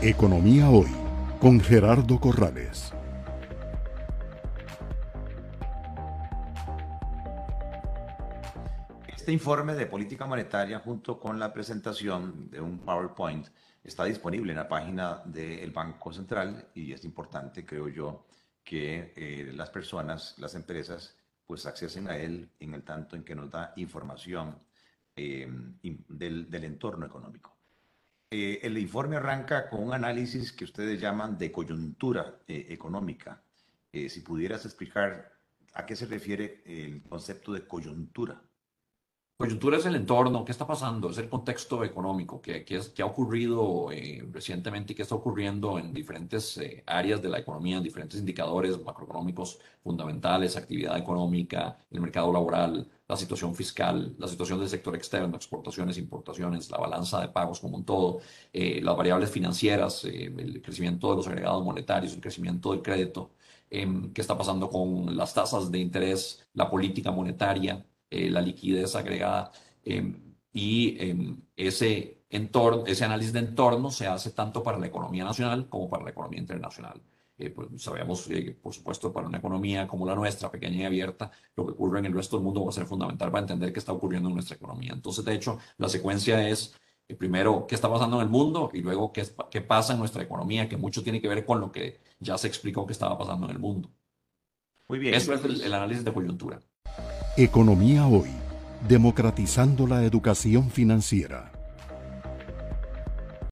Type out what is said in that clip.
Economía Hoy con Gerardo Corrales. Este informe de política monetaria junto con la presentación de un PowerPoint está disponible en la página del Banco Central y es importante, creo yo, que eh, las personas, las empresas, pues accesen a él en el tanto en que nos da información eh, del, del entorno económico. Eh, el informe arranca con un análisis que ustedes llaman de coyuntura eh, económica. Eh, si pudieras explicar a qué se refiere el concepto de coyuntura. Coyuntura es el entorno, qué está pasando, es el contexto económico, qué, ha ocurrido recientemente y qué está ocurriendo en diferentes áreas de la economía, en diferentes indicadores macroeconómicos fundamentales, actividad económica, el mercado laboral, la situación fiscal, la situación del sector externo, exportaciones, importaciones, la balanza de pagos como un todo, eh, las variables financieras, eh, el crecimiento de los agregados monetarios, el crecimiento del crédito, em, qué está pasando con las tasas de interés, la política monetaria, eh, la liquidez agregada y ese entorno, ese análisis de entorno se hace tanto para la economía nacional como para la economía internacional. Eh, pues sabemos que, por supuesto, para una economía como la nuestra, pequeña y abierta, lo que ocurre en el resto del mundo va a ser fundamental para entender qué está ocurriendo en nuestra economía. Entonces, de hecho, la secuencia es, eh, primero, qué está pasando en el mundo y luego qué, qué pasa en nuestra economía, que mucho tiene que ver con lo que ya se explicó que estaba pasando en el mundo. Muy bien. Eso es el, el análisis de coyuntura. Economía hoy, democratizando la educación financiera.